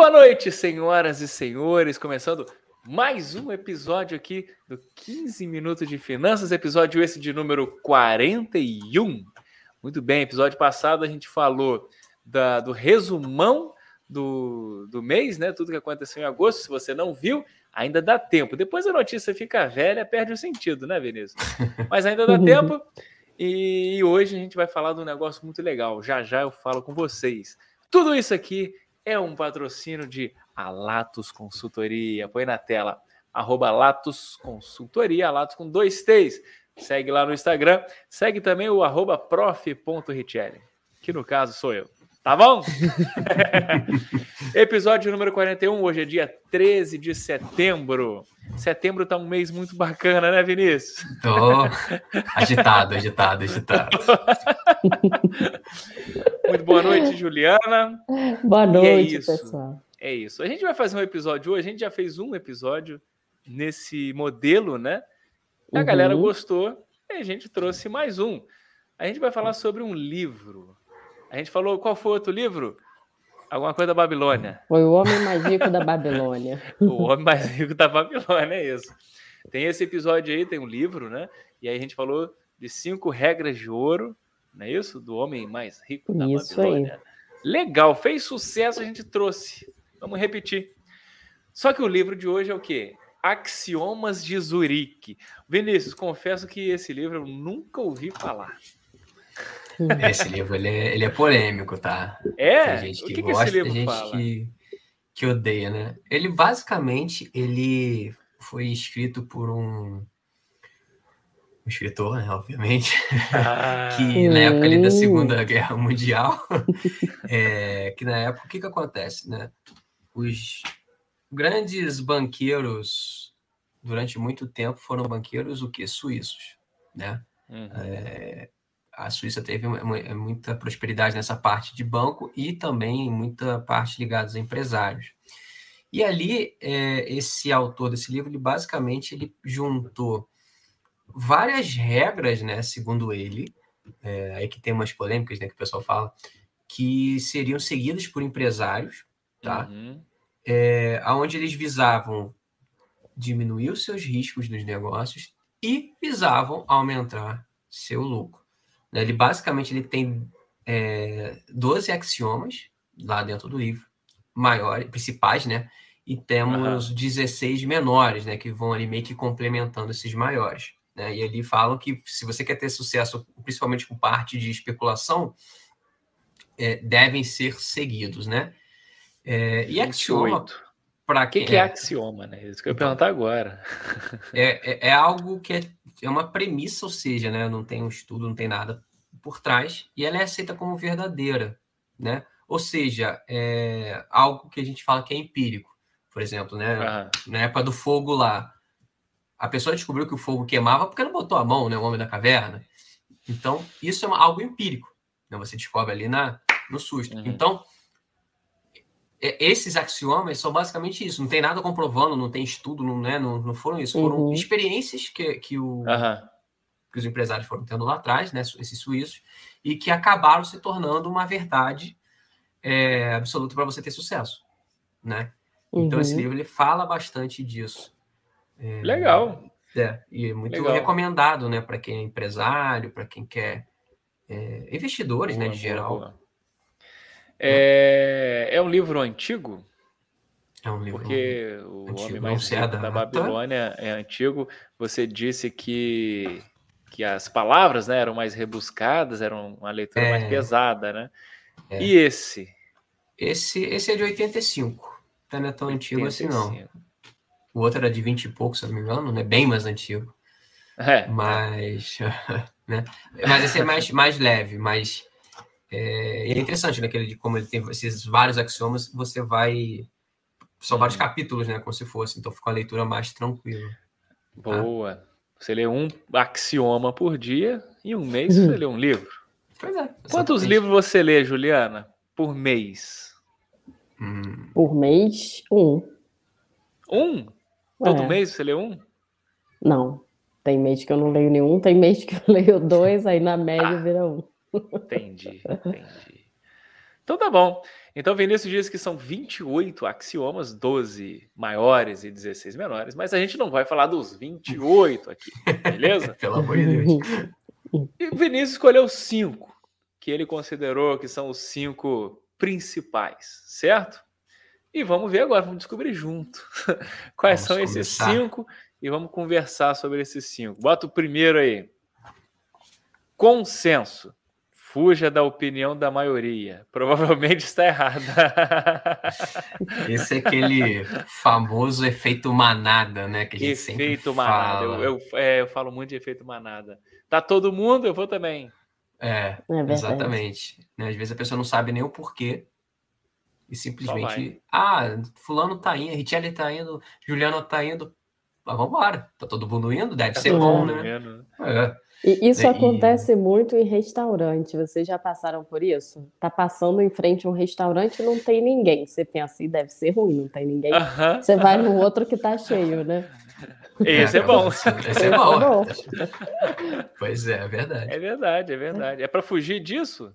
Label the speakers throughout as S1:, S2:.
S1: boa noite, senhoras e senhores. Começando mais um episódio aqui do 15 Minutos de Finanças, episódio esse de número 41. Muito bem, episódio passado a gente falou da, do resumão do, do mês, né? Tudo que aconteceu em agosto. Se você não viu, ainda dá tempo. Depois a notícia fica velha, perde o sentido, né, Vinícius? Mas ainda dá tempo. E hoje a gente vai falar de um negócio muito legal. Já já eu falo com vocês. Tudo isso aqui é um patrocínio de Alatos Consultoria. Põe na tela, arroba Latos Consultoria, Latos com dois T's. Segue lá no Instagram. Segue também o arroba prof.richelli, que no caso sou eu. Tá bom? Episódio número 41, hoje é dia 13 de setembro. Setembro tá um mês muito bacana, né, Vinícius?
S2: Tô agitado, agitado, agitado.
S1: muito boa noite, Juliana.
S3: Boa noite, é isso, pessoal.
S1: É isso. A gente vai fazer um episódio hoje, a gente já fez um episódio nesse modelo, né? A uhum. galera gostou e a gente trouxe mais um. A gente vai falar sobre um livro a gente falou qual foi o outro livro? Alguma coisa da Babilônia.
S3: Foi o Homem Mais Rico da Babilônia.
S1: o Homem Mais Rico da Babilônia, é isso. Tem esse episódio aí, tem um livro, né? E aí a gente falou de cinco regras de ouro, não é isso? Do Homem Mais Rico da isso Babilônia. Aí. Legal, fez sucesso, a gente trouxe. Vamos repetir. Só que o livro de hoje é o quê? Axiomas de Zurique. Vinícius, confesso que esse livro eu nunca ouvi falar.
S2: Esse livro ele é, ele é polêmico, tá?
S1: É?
S2: Tem gente que, que gosta, que tem gente fala? que, que odeia, né? Ele basicamente ele foi escrito por um escritor, né, obviamente, ah, que na época ali da Segunda Guerra Mundial, é, que na época o que que acontece, né? Os grandes banqueiros durante muito tempo foram banqueiros o que suíços, né? Uhum. É, a Suíça teve é muita prosperidade nessa parte de banco e também muita parte ligada a empresários. E ali, é, esse autor desse livro, ele basicamente ele juntou várias regras, né, segundo ele, é, aí que tem umas polêmicas, né, que o pessoal fala, que seriam seguidas por empresários, tá? Uhum. É, onde eles visavam diminuir os seus riscos nos negócios e visavam aumentar seu lucro. Né? Ele basicamente ele tem é, 12 axiomas lá dentro do livro, maiores, principais, né? E temos uhum. 16 menores, né? Que vão ali meio que complementando esses maiores. Né? E ali falam que se você quer ter sucesso, principalmente com parte de especulação, é, devem ser seguidos, né? É, e axioma.
S1: Para que, que é, é axioma, né? Isso que eu ia perguntar agora.
S2: É, é, é, algo que é, é uma premissa, ou seja, né? Não tem um estudo, não tem nada por trás, e ela é aceita como verdadeira, né? Ou seja, é algo que a gente fala que é empírico. Por exemplo, né? Uhum. Na época do fogo lá, a pessoa descobriu que o fogo queimava porque não botou a mão, né? O homem da caverna. Então, isso é algo empírico. Né? Você descobre ali na, no susto. Uhum. Então, é, esses axiomas são basicamente isso. Não tem nada comprovando, não tem estudo, não, né, não, não foram isso. Foram uhum. experiências que, que, o, uhum. que os empresários foram tendo lá atrás, né, esses suíços, e que acabaram se tornando uma verdade é, absoluta para você ter sucesso. Né? Então, esse uhum. livro ele fala bastante disso.
S1: É, Legal.
S2: É, e é muito Legal. recomendado né, para quem é empresário, para quem quer. É, investidores, boa, né, de geral. Boa.
S1: É, é um livro antigo?
S2: É um livro
S1: Porque o antigo, Homem Mais Rico da Babilônia é antigo. Você disse que, que as palavras né, eram mais rebuscadas, eram uma leitura é, mais pesada, né? É. E esse?
S2: esse? Esse é de 85. Não é tão 85. antigo assim, não. O outro era de 20 e pouco, se eu não me engano, né? Bem mais antigo. É. Mas, né? Mas esse é mais, mais leve, mais é, é interessante, né? Ele, como ele tem esses vários axiomas, você vai. São vários uhum. capítulos, né? Como se fosse, então fica uma leitura mais tranquila.
S1: Tá? Boa. Tá? Você lê um axioma por dia e um mês você lê um livro.
S2: Pois é.
S1: Quantos livros você lê, Juliana, por mês?
S3: Hum. Por mês, um.
S1: Um? Todo é. mês você lê um?
S3: Não. Tem mês que eu não leio nenhum, tem mês que eu leio dois, aí na média ah. vira um.
S1: Entendi, entendi. Então tá bom. Então, Vinícius diz que são 28 axiomas, 12 maiores e 16 menores, mas a gente não vai falar dos 28 aqui, beleza?
S2: Pelo amor de Deus.
S1: E o Vinícius escolheu cinco, que ele considerou que são os cinco principais, certo? E vamos ver agora, vamos descobrir junto quais vamos são esses cinco e vamos conversar sobre esses cinco. Bota o primeiro aí. Consenso. Fuja da opinião da maioria. Provavelmente está errada.
S2: Esse é aquele famoso efeito manada, né? Que a gente
S1: efeito manada. Eu, eu, é, eu, falo muito de efeito manada. Tá todo mundo, eu vou também.
S2: É, é exatamente. Né, às vezes a pessoa não sabe nem o porquê. E simplesmente, ah, fulano tá indo, Richelle tá indo, Juliano tá indo. Ah, vambora. Tá todo mundo indo? Deve tá ser bom, né?
S3: É. E isso e... acontece muito em restaurante. Vocês já passaram por isso? Tá passando em frente a um restaurante e não tem ninguém. Você pensa assim, deve ser ruim, não tem ninguém. Uh -huh. Você vai no outro que tá cheio, né?
S1: Esse é, é bom. Esse
S2: é bom. é bom. pois é, é verdade.
S1: É verdade, é verdade. É para fugir disso?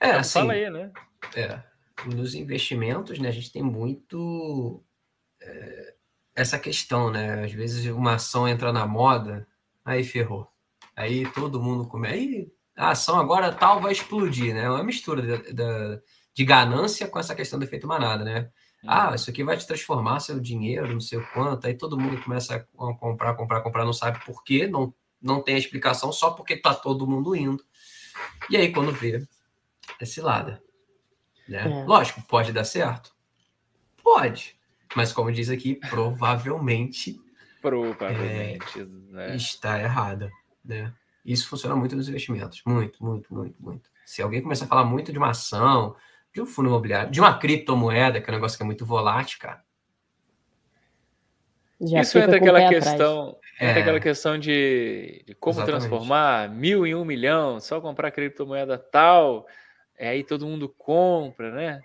S2: É, então, assim. Fala aí, né? É. Nos investimentos, né, a gente tem muito é, essa questão, né? Às vezes uma ação entra na moda, aí ferrou. Aí todo mundo come. Aí a ação agora tal vai explodir, né? É uma mistura de, de, de ganância com essa questão do efeito manada, né? Ah, isso aqui vai te transformar seu dinheiro, não sei o quanto. Aí todo mundo começa a comprar, comprar, comprar, não sabe por quê, não, não tem explicação, só porque tá todo mundo indo. E aí, quando vê, é cilada. Né? É. Lógico, pode dar certo? Pode. Mas como diz aqui, provavelmente.
S1: provavelmente. É,
S2: né? Está errada. Né? Isso funciona muito nos investimentos. Muito, muito, muito, muito. Se alguém começar a falar muito de uma ação, de um fundo imobiliário, de uma criptomoeda, que é um negócio que é muito volátil, cara.
S1: Já Isso entra aquela questão, entra é, aquela questão de, de como exatamente. transformar mil em um milhão, só comprar criptomoeda tal, é aí todo mundo compra, né?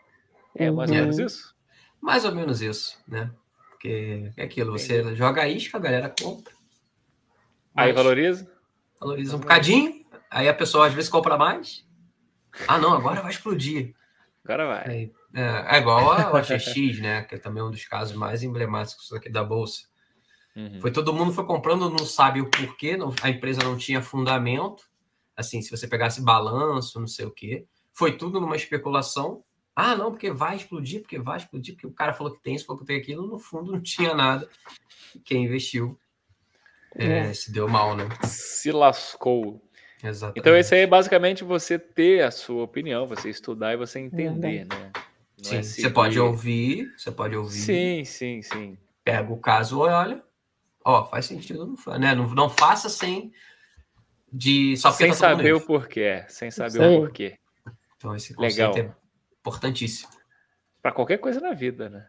S1: É mais ou menos uhum. isso?
S2: Mais ou menos isso, né? Porque é aquilo, você Entendi. joga a isca, a galera compra.
S1: Aí valoriza?
S2: Valoriza um bocadinho, aí a pessoa às vezes compra mais. Ah, não, agora vai explodir.
S1: Agora vai.
S2: É, é igual a OXX, né? Que é também um dos casos mais emblemáticos aqui da Bolsa. Uhum. Foi todo mundo foi comprando, não sabe o porquê, não, a empresa não tinha fundamento. Assim, se você pegasse balanço, não sei o quê. Foi tudo numa especulação. Ah, não, porque vai explodir, porque vai explodir, porque o cara falou que tem isso, falou que tem aquilo. No fundo, não tinha nada. Quem investiu é, é. se deu mal, né?
S1: Se lascou.
S2: Exatamente.
S1: Então, esse aí é basicamente você ter a sua opinião, você estudar e você entender, né?
S2: Não sim, é você pode ouvir, você pode ouvir.
S1: Sim, sim, sim.
S2: Pega o caso, olha, ó, faz sentido, não, né? não, não faça sem de
S1: só sem tá saber o porquê, sem saber o porquê.
S2: Então esse conceito Legal. é importantíssimo.
S1: Para qualquer coisa na vida, né?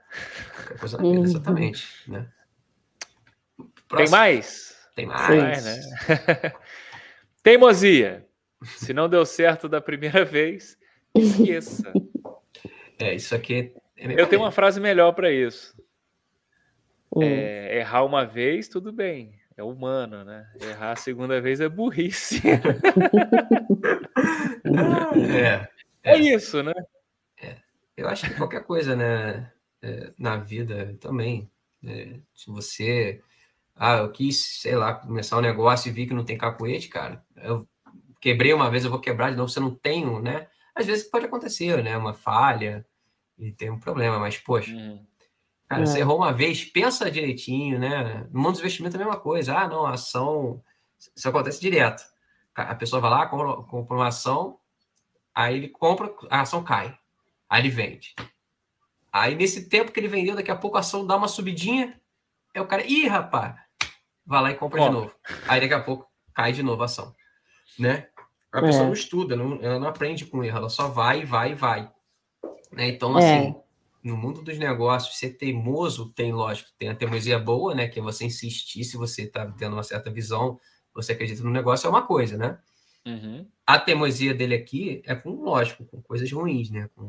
S2: Qualquer coisa na vida, uhum. exatamente, né?
S1: Tem mais?
S2: Tem mais, né?
S1: Teimosia. Se não deu certo da primeira vez, esqueça.
S2: É, isso aqui.
S1: É Eu tenho uma frase melhor para isso. Hum. É, errar uma vez, tudo bem. É humano, né? Errar a segunda vez é burrice.
S2: é,
S1: é, é, isso, né?
S2: É. Eu acho que qualquer coisa, né? É, na vida também. Né? Se você ah, eu quis, sei lá, começar um negócio e vi que não tem cacuete, cara. Eu quebrei uma vez, eu vou quebrar de novo, você não tem, né? Às vezes pode acontecer, né? Uma falha e tem um problema, mas, poxa, hum. cara, é. você errou uma vez, pensa direitinho, né? No mundo dos investimentos é a mesma coisa. Ah, não, a ação. Isso acontece direto. A pessoa vai lá, compra uma ação, aí ele compra, a ação cai. Aí ele vende. Aí, nesse tempo que ele vendeu, daqui a pouco a ação dá uma subidinha, é o cara, ih, rapaz, vai lá e compra de novo. Aí daqui a pouco cai de novo a ação. Né? A pessoa é. não estuda, não, ela não aprende com erro, ela só vai, vai, vai. Né? Então, é. assim, no mundo dos negócios, ser teimoso tem, lógico, tem a teimosia boa, né? Que é você insistir, se você está tendo uma certa visão, você acredita no negócio, é uma coisa, né? Uhum. A teimosia dele aqui é com, lógico, com coisas ruins, né? Com,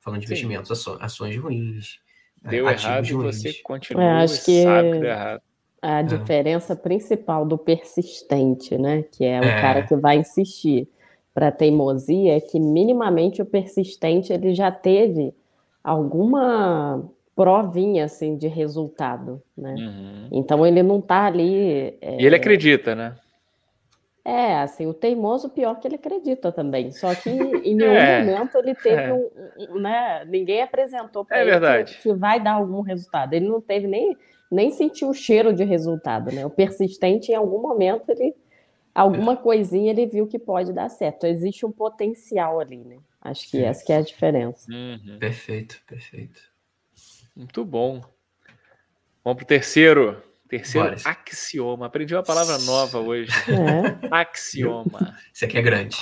S2: falando de Sim. investimentos, ações, ações ruins.
S1: Deu errado e você continua é, acho que... sabe que deu errado
S3: a é. diferença principal do persistente, né? Que é o é. cara que vai insistir. para teimosia é que minimamente o persistente ele já teve alguma provinha assim de resultado, né? Uhum. Então ele não está ali.
S1: É... E ele acredita, né?
S3: É, assim, o teimoso pior que ele acredita também. Só que em nenhum é. momento ele teve é. um, um, né? Ninguém apresentou para
S1: é
S3: ele que, que, vai dar algum resultado. Ele não teve nem nem sentiu o cheiro de resultado, né? O persistente em algum momento ele alguma coisinha ele viu que pode dar certo. Existe um potencial ali, né? Acho que Sim. essa que é a diferença.
S2: Uhum. Perfeito, perfeito.
S1: Muito bom. Vamos para o terceiro. Terceiro Bora. axioma. Aprendi uma palavra nova hoje. É. Axioma.
S2: Isso aqui é grande.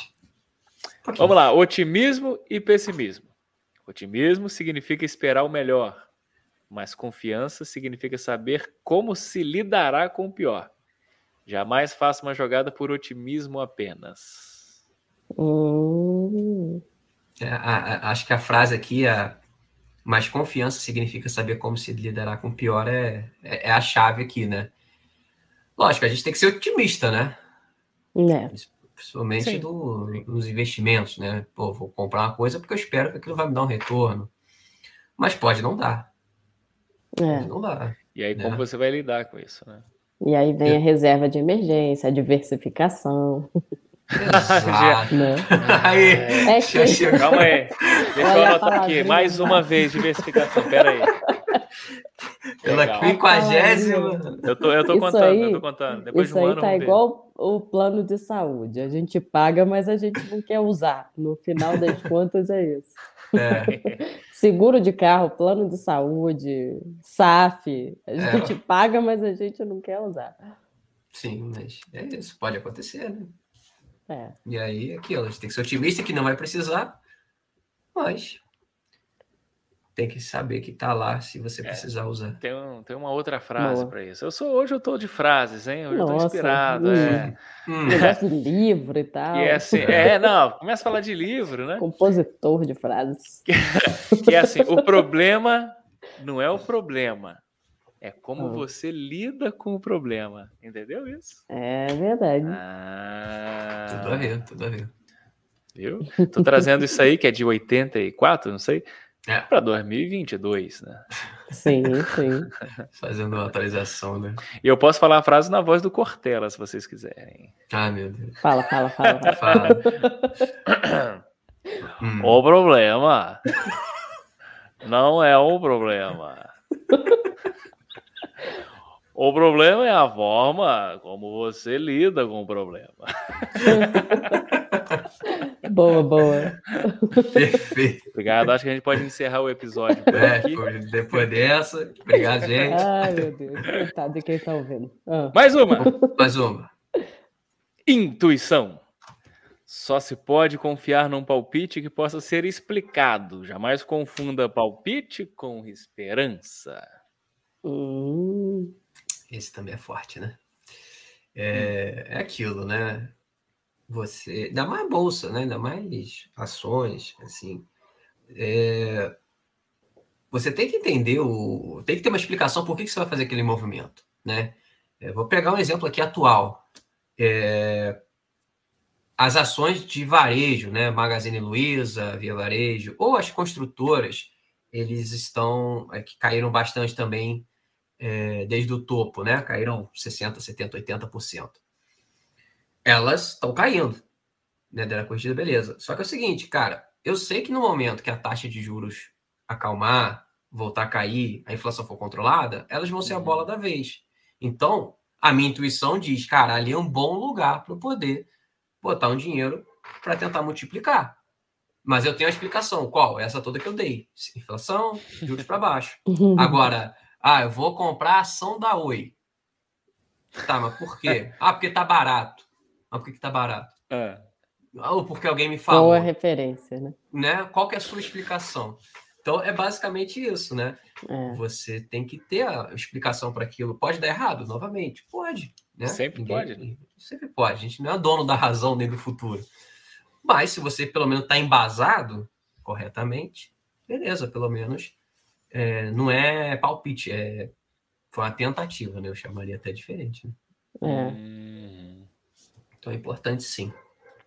S1: Um Vamos lá. Otimismo e pessimismo. Otimismo significa esperar o melhor, mas confiança significa saber como se lidará com o pior. Jamais faça uma jogada por otimismo apenas.
S2: Hum. É, a, a, acho que a frase aqui, a, mas confiança significa saber como se liderar com o pior, é, é, é, a chave aqui, né? Lógico, a gente tem que ser otimista, né?
S3: É.
S2: Principalmente do, nos investimentos, né? Pô, vou comprar uma coisa porque eu espero que aquilo vai me dar um retorno. Mas pode não dar.
S3: É. Pode não
S1: dar. E aí, né? como você vai lidar com isso, né?
S3: E aí vem a reserva de emergência, a diversificação.
S2: Exato.
S1: né? Aí, é que... Calma aí. Deixa eu anotar aqui. Mais uma vez, diversificação. Pera aí.
S2: Pela quinquagésima.
S1: Eu tô, eu tô contando, aí, eu tô contando. Depois
S3: isso de um aí ano, tá igual o plano de saúde. A gente paga, mas a gente não quer usar. No final das contas, é isso. É. Seguro de carro, plano de saúde, SAF. A é. gente é. paga, mas a gente não quer usar.
S2: Sim, mas é isso, pode acontecer, né?
S3: É.
S2: E aí, aquilo, a gente tem que ser otimista que não vai precisar, mas tem que saber que tá lá se você é, precisar usar.
S1: Tem, um, tem uma outra frase para isso. Eu sou hoje eu tô de frases, hein? Hoje Nossa, eu tô inspirado. Hum, é.
S3: Hum. Negócio de livro e tal.
S1: E é assim, é, não, começa a falar de livro, né?
S3: Compositor de frases.
S1: Que, que é assim, o problema não é o problema. É como você lida com o problema. Entendeu isso?
S3: É verdade.
S2: Ah, tudo a ver, tudo a ver.
S1: Viu? Tô trazendo isso aí, que é de 84, não sei é. Para 2022, né?
S3: Sim, sim.
S2: Fazendo uma atualização, né?
S1: E eu posso falar a frase na voz do Cortella, se vocês quiserem.
S2: Ah, meu Deus.
S3: Fala, fala, fala. fala.
S1: hum. O problema não é o problema. O problema é a forma como você lida com o problema.
S3: boa, boa.
S2: Perfeito.
S1: Obrigado. Acho que a gente pode encerrar o episódio por
S2: é, aqui. Depois dessa. Obrigado, gente.
S3: Ai, meu Deus. Coitado de quem está ouvindo.
S1: Ah. Mais uma.
S2: Mais uma.
S1: Intuição. Só se pode confiar num palpite que possa ser explicado. Jamais confunda palpite com esperança.
S3: Hum.
S2: Esse também é forte, né? É, é aquilo, né? Você, ainda mais bolsa, né? Ainda mais ações, assim. É, você tem que entender o, tem que ter uma explicação por que, que você vai fazer aquele movimento, né? É, vou pegar um exemplo aqui atual. É, as ações de varejo, né? Magazine Luiza, Via Varejo, ou as construtoras, eles estão é, que caíram bastante também é, desde o topo, né? Caíram 60%, 70%, 80%. Elas estão caindo. Né? Deram a corrigida, beleza. Só que é o seguinte, cara, eu sei que no momento que a taxa de juros acalmar, voltar a cair, a inflação for controlada, elas vão ser a bola da vez. Então, a minha intuição diz, cara, ali é um bom lugar para eu poder botar um dinheiro para tentar multiplicar. Mas eu tenho a explicação. Qual? Essa toda que eu dei. Inflação, juros para baixo. Agora, ah, eu vou comprar a ação da Oi. Tá, mas por quê? Ah, porque tá barato. Ah, por que, que tá barato? É. Ou porque alguém me falou.
S3: Boa referência, né?
S2: né? Qual que é a sua explicação? Então é basicamente isso, né?
S3: É.
S2: Você tem que ter a explicação para aquilo. Pode dar errado, novamente? Pode. Né?
S1: Sempre Ninguém, pode. Né?
S2: Sempre pode. A gente não é dono da razão nem do futuro. Mas se você pelo menos está embasado corretamente, beleza, pelo menos é, não é palpite, é, foi uma tentativa, né? Eu chamaria até diferente. Né?
S3: É.
S2: Então é importante sim.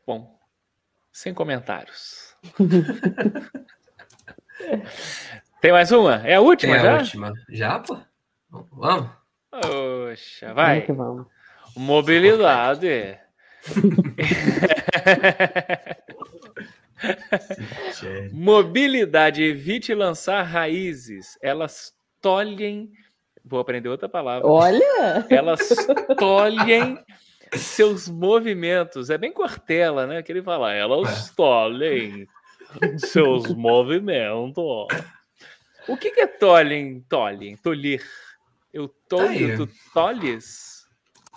S1: Bom. Sem comentários. Tem mais uma? É a última Tem já?
S2: a última. Já, pô? Vamos?
S1: Poxa, vai. Vamos que vamos. Mobilidade. Mobilidade, evite lançar raízes. Elas tolhem. Vou aprender outra palavra.
S3: Olha!
S1: Elas tolhem seus movimentos. É bem Cortella, né? Que ele fala, elas é. tolhem seus movimentos. O que, que é tolhem? Tolhem, tolir. Eu tolho, tu tolhes?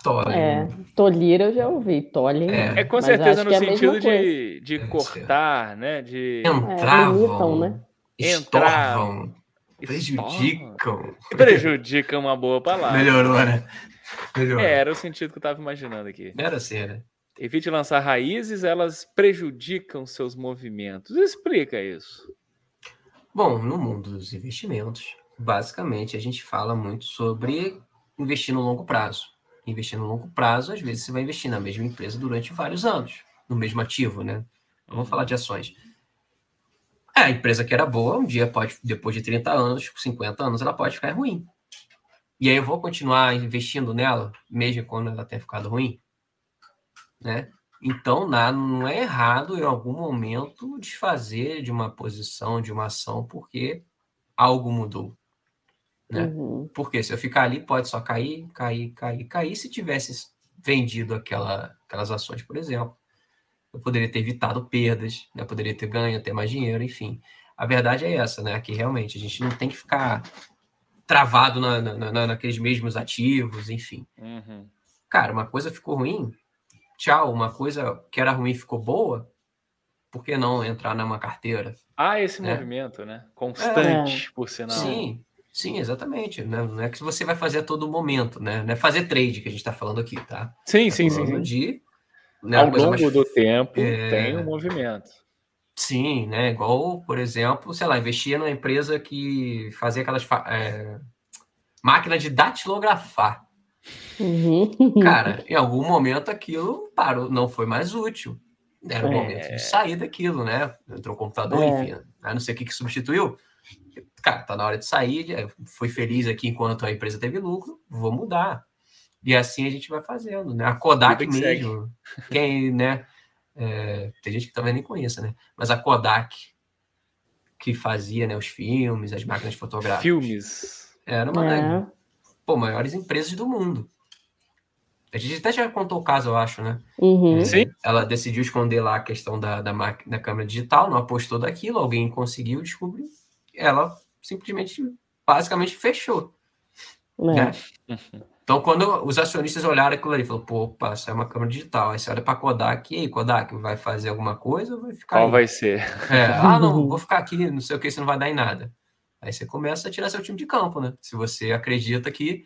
S3: Tolhem. É, tolir eu já ouvi, tolhem.
S1: É, é com certeza no é sentido de, de cortar, né? De...
S2: Entravam, é, limitam, né? Estorvam, prejudicam.
S1: Prejudicam uma boa palavra.
S2: Melhorou, né?
S1: Melhorou. É, era o sentido que eu estava imaginando aqui.
S2: Era assim, né?
S1: Evite lançar raízes, elas prejudicam seus movimentos. Explica isso.
S2: Bom, no mundo dos investimentos, basicamente a gente fala muito sobre investir no longo prazo. Investir no longo prazo, às vezes você vai investir na mesma empresa durante vários anos, no mesmo ativo, né? Vamos falar de ações. É, a empresa que era boa, um dia pode, depois de 30 anos, 50 anos, ela pode ficar ruim. E aí eu vou continuar investindo nela, mesmo quando ela tenha ficado ruim? Né? Então, não é errado em algum momento desfazer de uma posição, de uma ação, porque algo mudou. Né? Uhum. Porque se eu ficar ali, pode só cair, cair, cair, cair. Se tivesse vendido aquela, aquelas ações, por exemplo, eu poderia ter evitado perdas, né? poderia ter ganho, ter mais dinheiro, enfim. A verdade é essa, né? Que realmente a gente não tem que ficar travado na, na, na naqueles mesmos ativos, enfim. Uhum. Cara, uma coisa ficou ruim, tchau, uma coisa que era ruim ficou boa, por que não entrar numa carteira?
S1: Ah, esse né? movimento, né? Constante, é. por sinal.
S2: Sim, sim, exatamente. Né? Não é que você vai fazer a todo momento, né? Não é fazer trade que a gente está falando aqui, tá?
S1: Sim, tá sim, sim.
S2: De,
S1: né, Ao longo mais... do tempo é... tem um movimento.
S2: Sim, né? Igual, por exemplo, sei lá, investia numa empresa que fazia aquelas é... máquina de datilografar. Uhum. Cara, em algum momento aquilo parou, não foi mais útil. Era o é. momento de sair daquilo, né? Entrou o computador, é. enfim. Né? Não sei o que, que substituiu. Cara, tá na hora de sair. Foi feliz aqui enquanto a empresa teve lucro, vou mudar. E assim a gente vai fazendo, né? A Kodak mesmo. Quem, né? É, tem gente que também nem conheça, né? Mas a Kodak, que fazia né, os filmes, as máquinas fotográficas.
S1: Filmes.
S2: Era uma é. das pô, maiores empresas do mundo. A gente até já contou o caso, eu acho, né?
S3: Uhum.
S1: Sim.
S2: Ela decidiu esconder lá a questão da, da, máquina, da câmera digital, não apostou daquilo, alguém conseguiu descobrir. Ela simplesmente, basicamente, fechou. É. Né? Então, quando os acionistas olharam aquilo ali, falou, pô, opa, isso é uma câmera digital. Aí você olha para Kodak, e aí, Kodak, vai fazer alguma coisa ou vai ficar
S1: Qual
S2: aí?
S1: vai ser?
S2: É, ah, não, vou ficar aqui, não sei o que, isso não vai dar em nada. Aí você começa a tirar seu time de campo, né? Se você acredita que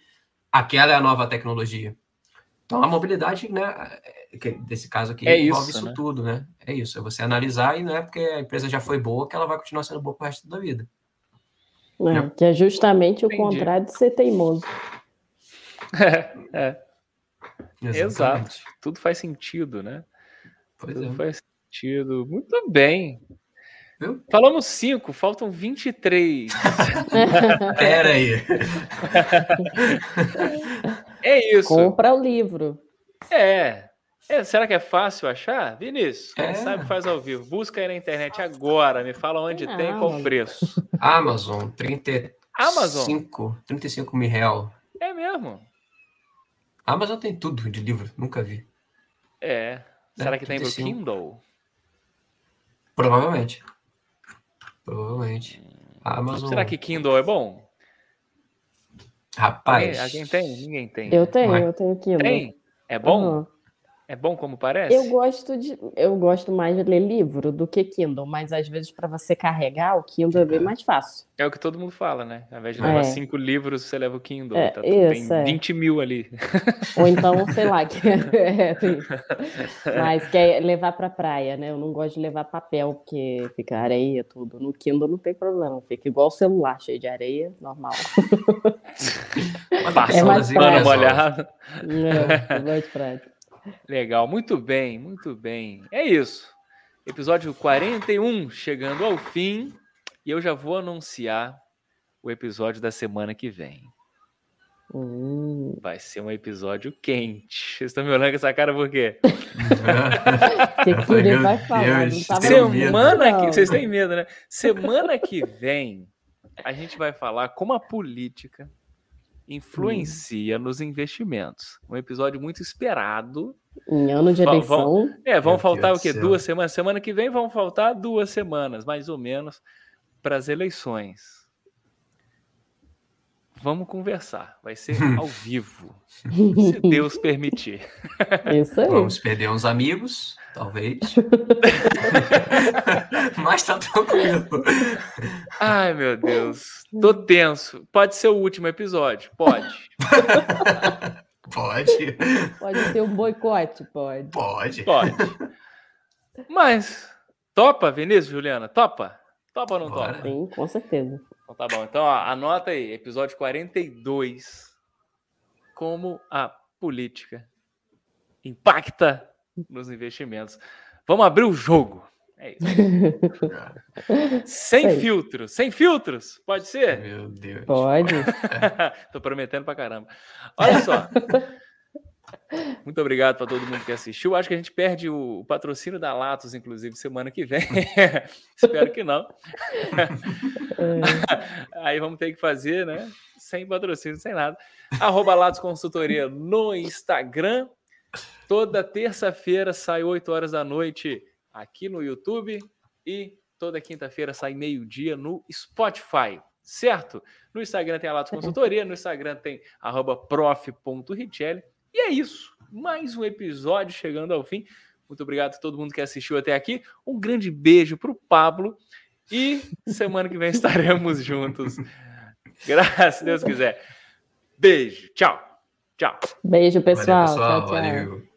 S2: aquela é a nova tecnologia. Então, a mobilidade, né, é, desse caso aqui,
S1: é
S2: envolve
S1: isso,
S2: isso
S1: né?
S2: tudo, né? É isso, é você analisar e não é porque a empresa já foi boa que ela vai continuar sendo boa pro resto da vida.
S3: É, que é justamente Entendi. o contrário de ser teimoso.
S1: É, é. Exato. Tudo faz sentido, né? Pois Tudo é. faz sentido. Muito bem. Viu? Falamos cinco, faltam 23.
S2: Pera aí.
S1: é isso.
S3: Compra o livro.
S1: É. é. Será que é fácil achar? Vinícius, quem é. sabe faz ao vivo. Busca aí na internet agora. Me fala onde Não. tem, qual preço.
S2: Amazon, 35,
S1: Amazon.
S2: 35 mil real.
S1: É mesmo?
S2: Amazon tem tudo de livro, nunca vi.
S1: É. Será é, que tem pro Kindle?
S2: Provavelmente. Provavelmente. Amazon.
S1: Será que Kindle é bom?
S2: Rapaz.
S1: Alguém, alguém tem? Ninguém tem.
S3: Eu tenho, eu tenho Kindle.
S1: Tem? É bom? Uhum. É bom como parece?
S3: Eu gosto de, eu gosto mais de ler livro do que Kindle, mas às vezes para você carregar o Kindle é bem mais fácil.
S1: É o que todo mundo fala, né? Ao invés de levar é. cinco livros, você leva o Kindle.
S3: É, tá, isso,
S1: tem 20 é. mil ali.
S3: Ou então, sei lá, que é, mas quer levar para praia, né? Eu não gosto de levar papel porque fica areia tudo. No Kindle não tem problema, fica igual o celular cheio de areia, normal.
S1: Passa é mais mano molhado.
S3: É, é mais prático.
S1: Legal, muito bem, muito bem. É isso. Episódio 41 chegando ao fim. E eu já vou anunciar o episódio da semana que vem. Hum. Vai ser um episódio quente. Vocês estão me olhando com essa cara por quê?
S3: que falar?
S1: Semana que. Vocês têm medo, né? Semana que vem, a gente vai falar como a política influencia hum. nos investimentos. Um episódio muito esperado.
S3: Em ano de eleição.
S1: Vão, é, vão Meu faltar Deus o quê? Duas semanas. Semana que vem vão faltar duas semanas, mais ou menos, para as eleições. Vamos conversar. Vai ser ao vivo, se Deus permitir.
S2: Isso aí. Vamos perder uns amigos, talvez. Mas tá tranquilo.
S1: Ai, meu Deus. Tô tenso. Pode ser o último episódio? Pode.
S2: Pode.
S3: Pode ter um boicote? Pode.
S2: Pode.
S1: Pode. Mas, topa, Vinícius, Juliana? Topa? Topa ou não Bora. topa?
S3: Sim, com certeza.
S1: Então tá bom. Então, ó, anota aí, episódio 42. Como a política impacta nos investimentos. Vamos abrir o jogo. É isso. sem filtros. Sem filtros. Pode ser?
S2: Meu Deus.
S3: Pode.
S1: Tô prometendo pra caramba. Olha só. Muito obrigado para todo mundo que assistiu. Acho que a gente perde o patrocínio da Latos, inclusive, semana que vem. Espero que não. Aí vamos ter que fazer, né? Sem patrocínio, sem nada. Arroba Latos Consultoria no Instagram. Toda terça-feira sai 8 horas da noite aqui no YouTube e toda quinta-feira sai meio-dia no Spotify, certo? No Instagram tem a Latos Consultoria, no Instagram tem arroba prof.richelli e é isso. Mais um episódio chegando ao fim. Muito obrigado a todo mundo que assistiu até aqui. Um grande beijo para o Pablo. E semana que vem estaremos juntos. Graças a Deus quiser. Beijo. Tchau. Tchau.
S3: Beijo, pessoal. Valeu, pessoal. Tchau, tchau. Valeu.